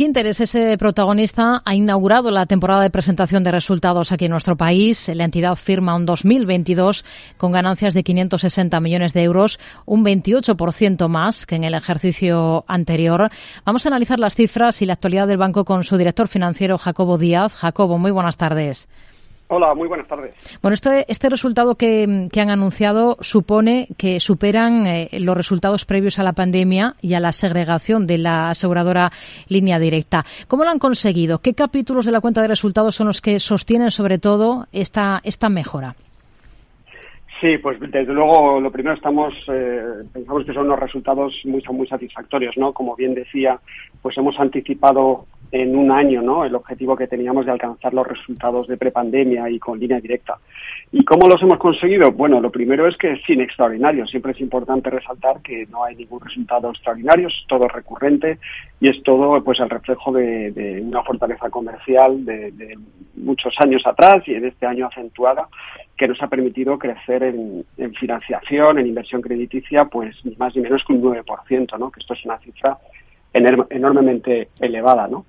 Inter es ese protagonista, ha inaugurado la temporada de presentación de resultados aquí en nuestro país. La entidad firma un 2022 con ganancias de 560 millones de euros, un 28% más que en el ejercicio anterior. Vamos a analizar las cifras y la actualidad del banco con su director financiero, Jacobo Díaz. Jacobo, muy buenas tardes. Hola, muy buenas tardes. Bueno, este, este resultado que, han anunciado supone que superan eh, los resultados previos a la pandemia y a la segregación de la aseguradora línea directa. ¿Cómo lo han conseguido? ¿Qué capítulos de la cuenta de resultados son los que sostienen sobre todo esta, esta mejora? Sí, pues desde luego lo primero estamos eh, pensamos que son unos resultados muy muy satisfactorios, ¿no? Como bien decía, pues hemos anticipado en un año ¿no? el objetivo que teníamos de alcanzar los resultados de prepandemia y con línea directa. ¿Y cómo los hemos conseguido? Bueno, lo primero es que sin extraordinario. Siempre es importante resaltar que no hay ningún resultado extraordinario, es todo recurrente y es todo pues el reflejo de, una fortaleza comercial de, de, muchos años atrás y en este año acentuada que nos ha permitido crecer en, financiación, en inversión crediticia, pues más ni menos que un 9%, ¿no? que esto es una cifra enormemente elevada, ¿no?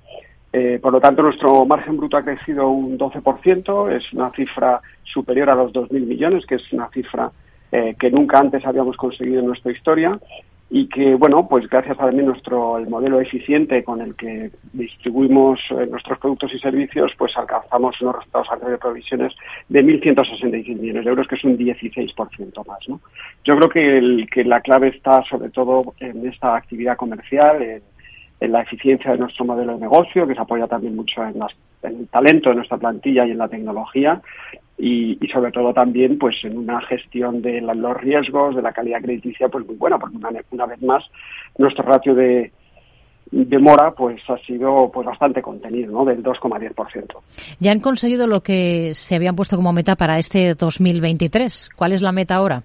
Eh, por lo tanto, nuestro margen bruto ha crecido un 12%, es una cifra superior a los 2.000 millones, que es una cifra eh, que nunca antes habíamos conseguido en nuestra historia y que, bueno, pues gracias a también nuestro el modelo eficiente con el que distribuimos eh, nuestros productos y servicios, pues alcanzamos unos resultados a de provisiones de 1.166 millones de euros, que es un 16% más, ¿no? Yo creo que, el, que la clave está sobre todo en esta actividad comercial, en, en la eficiencia de nuestro modelo de negocio, que se apoya también mucho en, el talento de nuestra plantilla y en la tecnología, y, sobre todo también pues en una gestión de los riesgos, de la calidad crediticia, pues muy buena, porque una, vez más nuestro ratio de, de mora pues ha sido pues bastante contenido, ¿no? Del 2,10%. Ya han conseguido lo que se habían puesto como meta para este 2023. ¿Cuál es la meta ahora?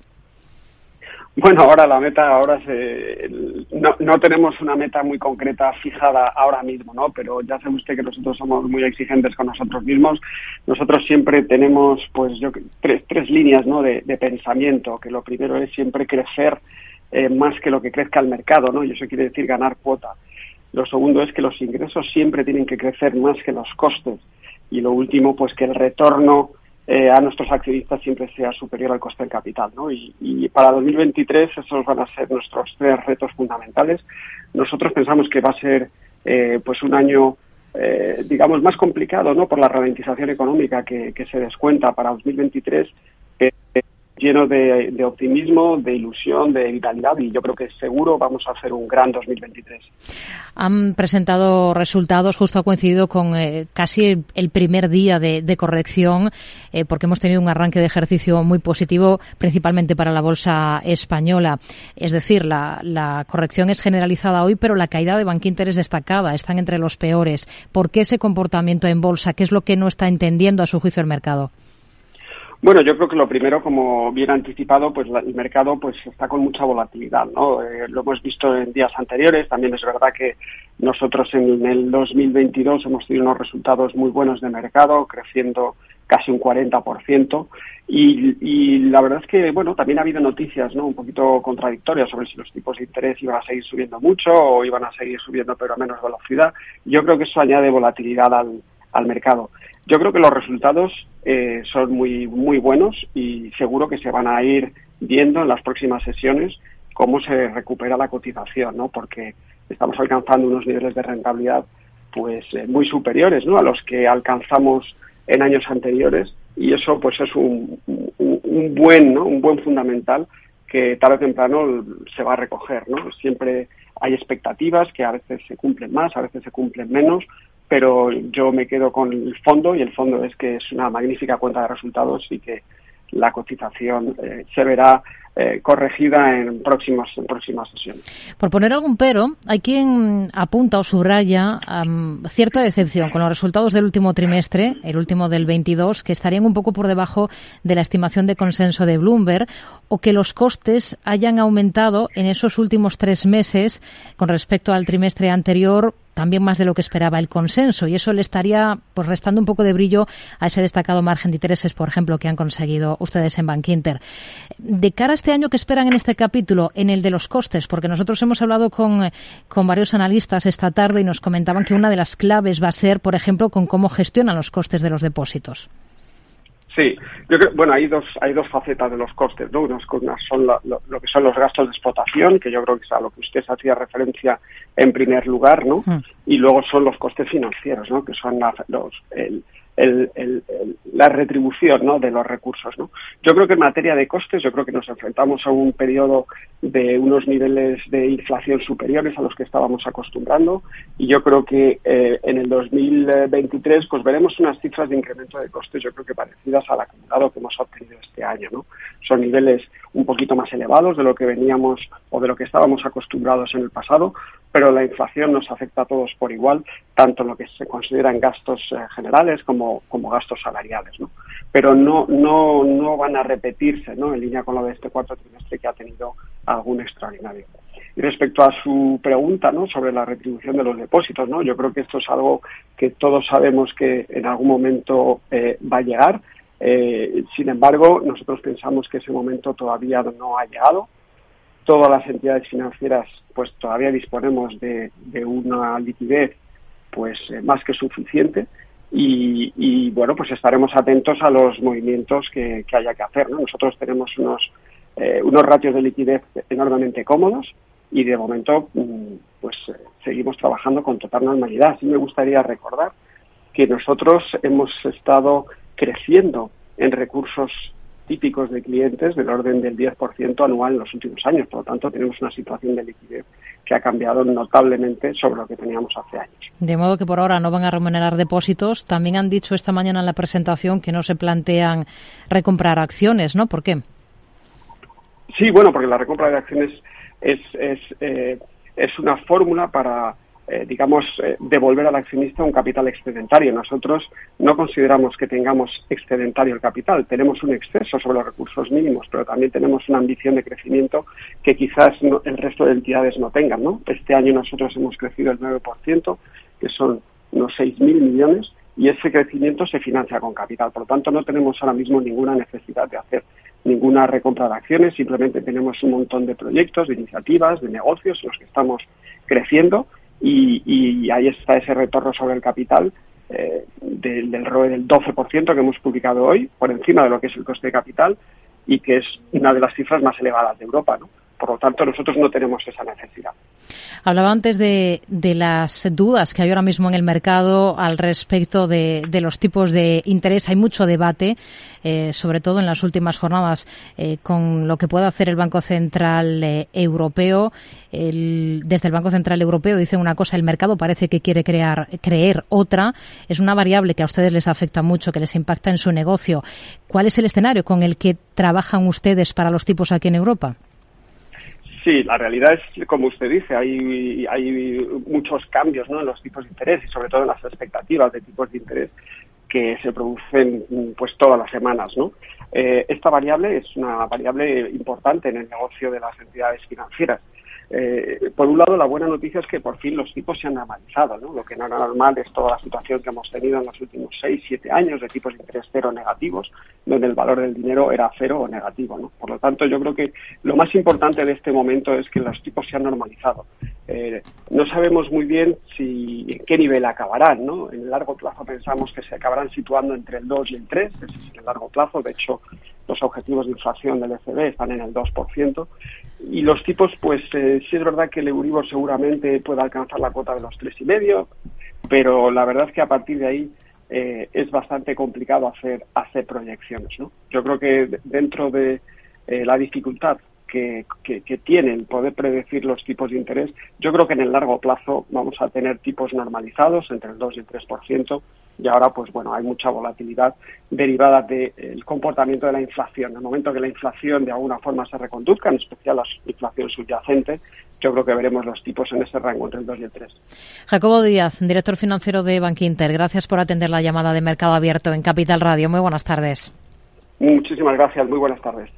Bueno, ahora la meta, ahora se, no, no, tenemos una meta muy concreta fijada ahora mismo, ¿no? Pero ya sabe usted que nosotros somos muy exigentes con nosotros mismos. Nosotros siempre tenemos, pues, yo tres, tres líneas, ¿no? De, pensamiento. Que lo primero es siempre crecer eh, más que lo que crezca el mercado, ¿no? Y eso quiere decir ganar cuota. Lo segundo es que los ingresos siempre tienen que crecer más que los costes. Y lo último, pues, que el retorno eh, a nuestros accionistas siempre sea superior al coste del capital. ¿no? Y, y, para 2023 esos van a ser nuestros tres retos fundamentales. Nosotros pensamos que va a ser eh, pues un año eh, digamos más complicado ¿no? por la ralentización económica que, que se descuenta para 2023 lleno de, optimismo, de ilusión, de vitalidad y yo creo que seguro vamos a hacer un gran 2023. Han presentado resultados, justo ha coincidido con eh, casi el primer día de, corrección, eh, porque hemos tenido un arranque de ejercicio muy positivo, principalmente para la bolsa española. Es decir, la, la corrección es generalizada hoy, pero la caída de Bankinter es destacada, están entre los peores. ¿Por qué ese comportamiento en bolsa? ¿Qué es lo que no está entendiendo a su juicio el mercado? Bueno, yo creo que lo primero, como bien anticipado, pues el mercado pues está con mucha volatilidad, ¿no? Eh, lo hemos visto en días anteriores. También es verdad que nosotros en el 2022 hemos tenido unos resultados muy buenos de mercado, creciendo casi un 40%. Y, y la verdad es que, bueno, también ha habido noticias, ¿no? Un poquito contradictorias sobre si los tipos de interés iban a seguir subiendo mucho o iban a seguir subiendo pero a menos velocidad. Yo creo que eso añade volatilidad al, al mercado. Yo creo que los resultados eh, son muy, muy buenos y seguro que se van a ir viendo en las próximas sesiones cómo se recupera la cotización, ¿no? Porque estamos alcanzando unos niveles de rentabilidad pues eh, muy superiores, ¿no? A los que alcanzamos en años anteriores y eso pues es un, un, buen, ¿no? Un buen fundamental que tarde o temprano se va a recoger, ¿no? Siempre hay expectativas que a veces se cumplen más, a veces se cumplen menos, pero yo me quedo con el fondo y el fondo es que es una magnífica cuenta de resultados y que la cotización eh, se verá eh, corregida en próximas, en próximas sesiones. Por poner algún pero, hay quien apunta o subraya cierta decepción con los resultados del último trimestre, el último del 22, que estarían un poco por debajo de la estimación de consenso de Bloomberg o que los costes hayan aumentado en esos últimos tres meses con respecto al trimestre anterior también más de lo que esperaba el consenso y eso le estaría pues restando un poco de brillo a ese destacado margen de intereses, por ejemplo, que han conseguido ustedes en Bankinter. De cara a este año, ¿qué esperan en este capítulo? En el de los costes, porque nosotros hemos hablado con, con varios analistas esta tarde y nos comentaban que una de las claves va a ser, por ejemplo, con cómo gestionan los costes de los depósitos. Sí, yo creo, bueno, hay dos, hay dos facetas de los costes, ¿no? Unas, son lo, que son los gastos de explotación, que yo creo que es a lo que usted hacía referencia en primer lugar, ¿no? Hmm. Y luego son los costes financieros, ¿no? Que son los, el, el, la retribución ¿no? de los recursos. ¿no? Yo creo que en materia de costes, yo creo que nos enfrentamos a un periodo de unos niveles de inflación superiores a los que estábamos acostumbrando y yo creo que eh, en el 2023 pues veremos unas cifras de incremento de costes yo creo que parecidas al acumulado que hemos obtenido este año. ¿no? Son niveles un poquito más elevados de lo que veníamos o de lo que estábamos acostumbrados en el pasado, pero la inflación nos afecta a todos por igual, tanto en lo que se consideran gastos eh, generales como, como gastos salariales. ¿no? Pero no, no, no van a repetirse ¿no? en línea con lo de este cuarto trimestre que ha tenido algún extraordinario. Y respecto a su pregunta ¿no? sobre la retribución de los depósitos, ¿no? yo creo que esto es algo que todos sabemos que en algún momento eh, va a llegar. Eh, sin embargo, nosotros pensamos que ese momento todavía no ha llegado. Todas las entidades financieras, pues todavía disponemos de, una liquidez, pues eh, más que suficiente. Y, bueno, pues estaremos atentos a los movimientos que, haya que hacer. Nosotros tenemos unos, eh, unos ratios de liquidez enormemente cómodos y de momento, mm, pues seguimos trabajando con total normalidad. Sí me gustaría recordar que nosotros hemos estado creciendo en recursos típicos de clientes del orden del 10% anual en los últimos años. Por lo tanto, tenemos una situación de liquidez que ha cambiado notablemente sobre lo que teníamos hace años. De modo que por ahora no van a remunerar depósitos. También han dicho esta mañana en la presentación que no se plantean recomprar acciones, ¿no? ¿Por qué? Sí, bueno, porque la recompra de acciones es, es, eh, es una fórmula para eh, digamos, eh, devolver al accionista un capital excedentario. Nosotros no consideramos que tengamos excedentario el capital, tenemos un exceso sobre los recursos mínimos, pero también tenemos una ambición de crecimiento que quizás el resto de entidades no tengan. ¿no? Este año nosotros hemos crecido el 9%, que son unos 6.000 millones, y ese crecimiento se financia con capital. Por lo tanto, no tenemos ahora mismo ninguna necesidad de hacer ninguna recompra de acciones, simplemente tenemos un montón de proyectos, de iniciativas, de negocios en los que estamos creciendo y, ahí está ese retorno sobre el capital eh, del, del ROE del 12% que hemos publicado hoy, por encima de lo que es el coste de capital y que es una de las cifras más elevadas de Europa. ¿no? Por lo tanto, nosotros no tenemos esa necesidad. Hablaba antes de, las dudas que hay ahora mismo en el mercado al respecto de, los tipos de interés. Hay mucho debate, eh, sobre todo en las últimas jornadas, eh, con lo que puede hacer el Banco Central eh, Europeo. desde el Banco Central Europeo dicen una cosa, el mercado parece que quiere crear, creer otra. Es una variable que a ustedes les afecta mucho, que les impacta en su negocio. ¿Cuál es el escenario con el que trabajan ustedes para los tipos aquí en Europa? Sí, la realidad es, como usted dice, hay, hay muchos cambios ¿no? en los tipos de interés y sobre todo en las expectativas de tipos de interés que se producen pues todas las semanas. ¿no? Eh, esta variable es una variable importante en el negocio de las entidades financieras. Eh, por un lado, la buena noticia es que por fin los tipos se han normalizado. ¿no? Lo que no era normal es toda la situación que hemos tenido en los últimos seis, siete años de tipos de interés cero negativos, donde el valor del dinero era cero o negativo. ¿no? Por lo tanto, yo creo que lo más importante de este momento es que los tipos se han normalizado. Eh, no sabemos muy bien si en qué nivel acabarán. ¿no? En el largo plazo pensamos que se acabarán situando entre el 2 y el 3, ese es el largo plazo. De hecho, los objetivos de inflación del ECB están en el 2%. Y los tipos, pues eh, sí es verdad que el Euribor seguramente puede alcanzar la cuota de los tres y medio, pero la verdad es que a partir de ahí eh, es bastante complicado hacer, hacer proyecciones. ¿no? Yo creo que dentro de eh, la dificultad que, que, que, tiene el poder predecir los tipos de interés, yo creo que en el largo plazo vamos a tener tipos normalizados entre el 2 y el 3%, y ahora pues bueno hay mucha volatilidad derivada del comportamiento de la inflación. En el momento que la inflación de alguna forma se reconduzca, en especial la inflación subyacente, yo creo que veremos los tipos en ese rango entre el 2 y el 3. Jacobo Díaz, director financiero de Bankinter, gracias por atender la llamada de Mercado Abierto en Capital Radio. Muy buenas tardes. Muchísimas gracias, muy buenas tardes.